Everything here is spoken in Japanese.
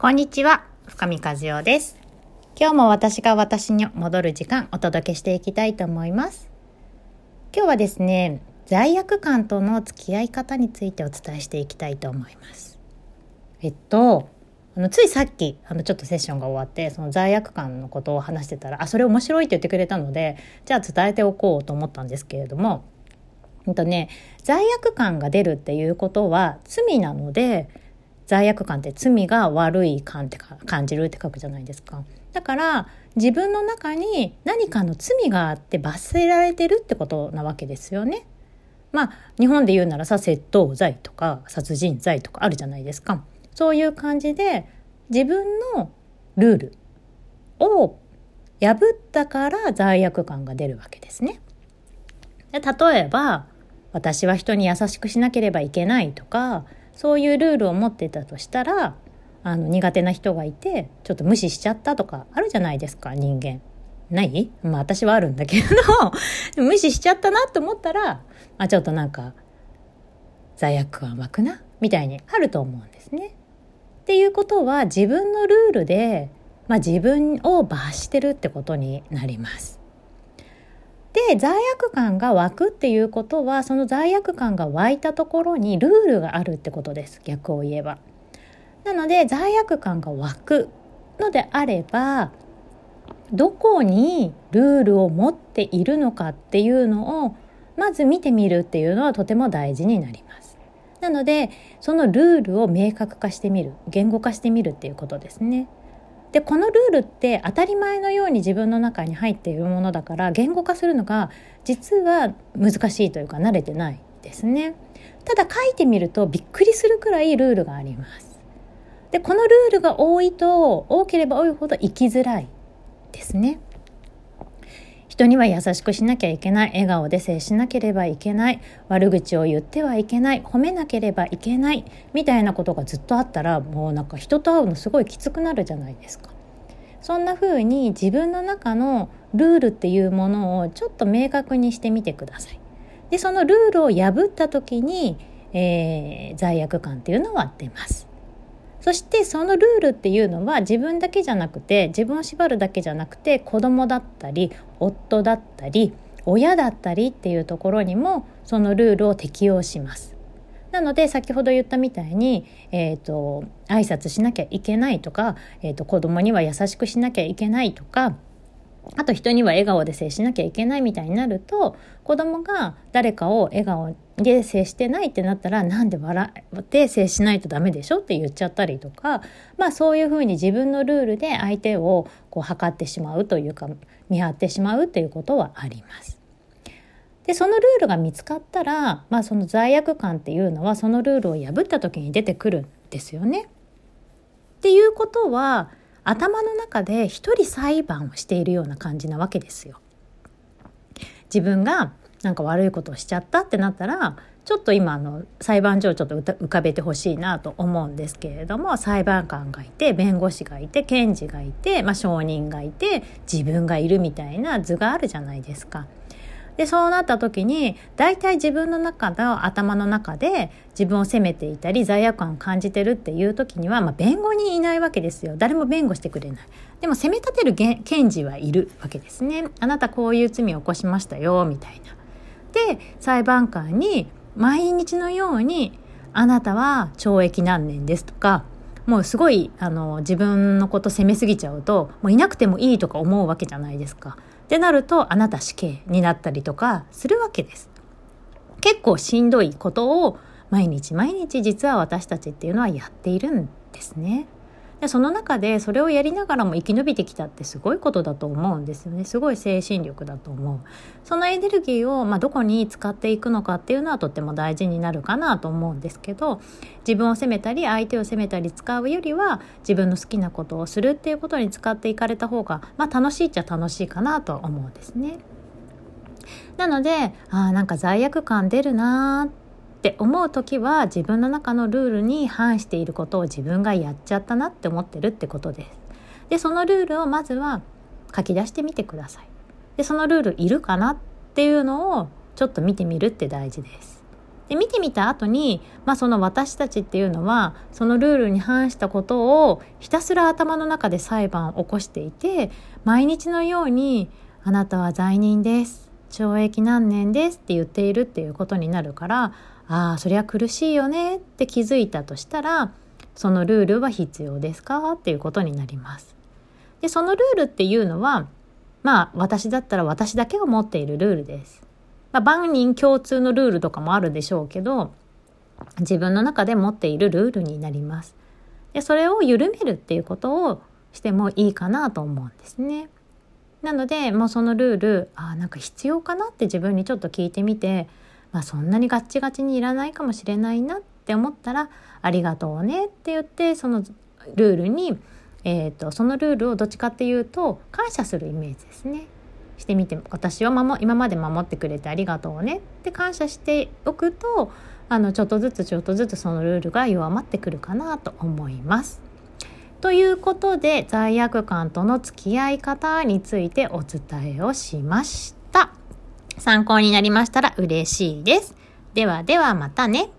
こんにちは、深見和代です。今日も私が私に戻る時間お届けしていきたいと思います。今日はですね、罪悪感との付き合い方についてお伝えしていきたいと思います。えっと、あのついさっきあのちょっとセッションが終わってその罪悪感のことを話してたらあそれ面白いって言ってくれたのでじゃあ伝えておこうと思ったんですけれども、えっとね、罪悪感が出るっていうことは罪なので罪悪感って罪が悪い感って感じるって書くじゃないですか。だから自分の中に何かの罪があって罰せられてるってことなわけですよね。まあ日本で言うならさ窃盗罪とか殺人罪とかあるじゃないですか。そういう感じで自分のルールを破ったから罪悪感が出るわけですね。で例えば私は人に優しくしなければいけないとかそういうルールを持ってたとしたらあの苦手な人がいてちょっと無視しちゃったとかあるじゃないですか人間。ない？まあ私はあるんだけど 無視しちゃったなって思ったら、まあ、ちょっとなんか罪悪感湧くな？みたいにあると思うんですね。っていうことは自分のルールで、まあ、自分を罰してるってことになります。で罪悪感が湧くっていうことはその罪悪感が湧いたところにルールがあるってことです逆を言えば。なので罪悪感が湧くのであればどこにルールを持っているのかっていうのをまず見てみるっていうのはとても大事になります。なのでそのルールを明確化してみる言語化してみるっていうことですね。でこのルールって当たり前のように自分の中に入っているものだから言語化するのが実は難しいというか慣れてないですね。ただ書いてみるとびっくりするくらいルールがあります。でこのルールが多いと多ければ多いほど生きづらいですね。人には優しくしなきゃいけない笑顔で接しなければいけない悪口を言ってはいけない褒めなければいけないみたいなことがずっとあったらもうなんか人と会うのすごいきつくなるじゃないですか。そんな風に自分の中のルールっていうものをちょっと明確にしてみてください。でそのルールを破った時に、えー、罪悪感っていうのは出ます。そしてそのルールっていうのは自分だけじゃなくて自分を縛るだけじゃなくて子供だったり夫だったり親だったりっていうところにもそのルールを適用します。なので先ほど言ったみたいに、えーと、挨拶しなきゃいけないとか、えーと子供には優しくしなきゃいけないとかあと人には笑顔で接しなきゃいけないみたいになると子供が誰かを笑顔で接してないってなったらなんで笑って接しないとダメでしょって言っちゃったりとかまあそういうふうに自分のルールで相手をこう測ってしまうというか見張ってしまうっていうことはあります。でそのルールが見つかったら、まあ、その罪悪感っていうのはそのルールを破った時に出てくるんですよね。っていうことは頭の中で一人裁判をしているような感じなわけですよ。自分がなんか悪いことをしちゃったってなったらちょっと今あの裁判所をちょっと浮かべてほしいなと思うんですけれども裁判官がいて弁護士がいて検事がいて、まあ、証人がいて自分がいるみたいな図があるじゃないですか。でそうなった時に大体自分の中の頭の中で自分を責めていたり罪悪感を感じてるっていう時には、まあ、弁護人いないわけですよ。誰も弁護してくれない。でも責め立てる検事はいるわけですね。あなたこういう罪を起こしましたよみたいな。で裁判官に毎日のようにあなたは懲役何年ですとかもうすごいあの自分のこと責めすぎちゃうともういなくてもいいとか思うわけじゃないですか。ってなるとあなた死刑になったりとかするわけです。結構しんどいことを毎日毎日実は私たちっていうのはやっているんですね。でその中でそれをやりながらも生き延びてきたってすごいことだと思うんですよねすごい精神力だと思うそのエネルギーを、まあ、どこに使っていくのかっていうのはとっても大事になるかなと思うんですけど自分を責めたり相手を責めたり使うよりは自分の好きなことをするっていうことに使っていかれた方が、まあ、楽しいっちゃ楽しいかなと思うんですね。なのであなんか罪悪感出るなーっって思う時は自分の中のルールに反していることを自分がやっちゃったなって思ってるってことです。でそのルールをまずは書き出してみてください。でそのルールいるかなっていうのをちょっと見てみるって大事です。で見てみた後に、まあ、その私たちっていうのはそのルールに反したことをひたすら頭の中で裁判を起こしていて毎日のように「あなたは罪人です」「懲役何年です」って言っているっていうことになるからああそりゃ苦しいよねって気づいたとしたらそのルールは必要ですか？っていうことになります。でそのルールっていうのはまあ私だったら私だけが持っているルールです。まあ、万人共通のルールとかもあるでしょうけど自分の中で持っているルールになります。でそれを緩めるっていうことをしてもいいかなと思うんですね。なのでもうそのルールあなんか必要かなって自分にちょっと聞いてみて、まあ、そんなにガッチガチにいらないかもしれないなって思ったら「ありがとうね」って言ってそのルールに、えーと、そのルールをどっちかっていうと感謝するイメージですね。してみて私を守今まで守ってくれてありがとうねって感謝しておくとあのちょっとずつちょっとずつそのルールが弱まってくるかなと思います。ということで罪悪感との付き合い方についてお伝えをしました。参考になりましたら嬉しいです。ではではまたね。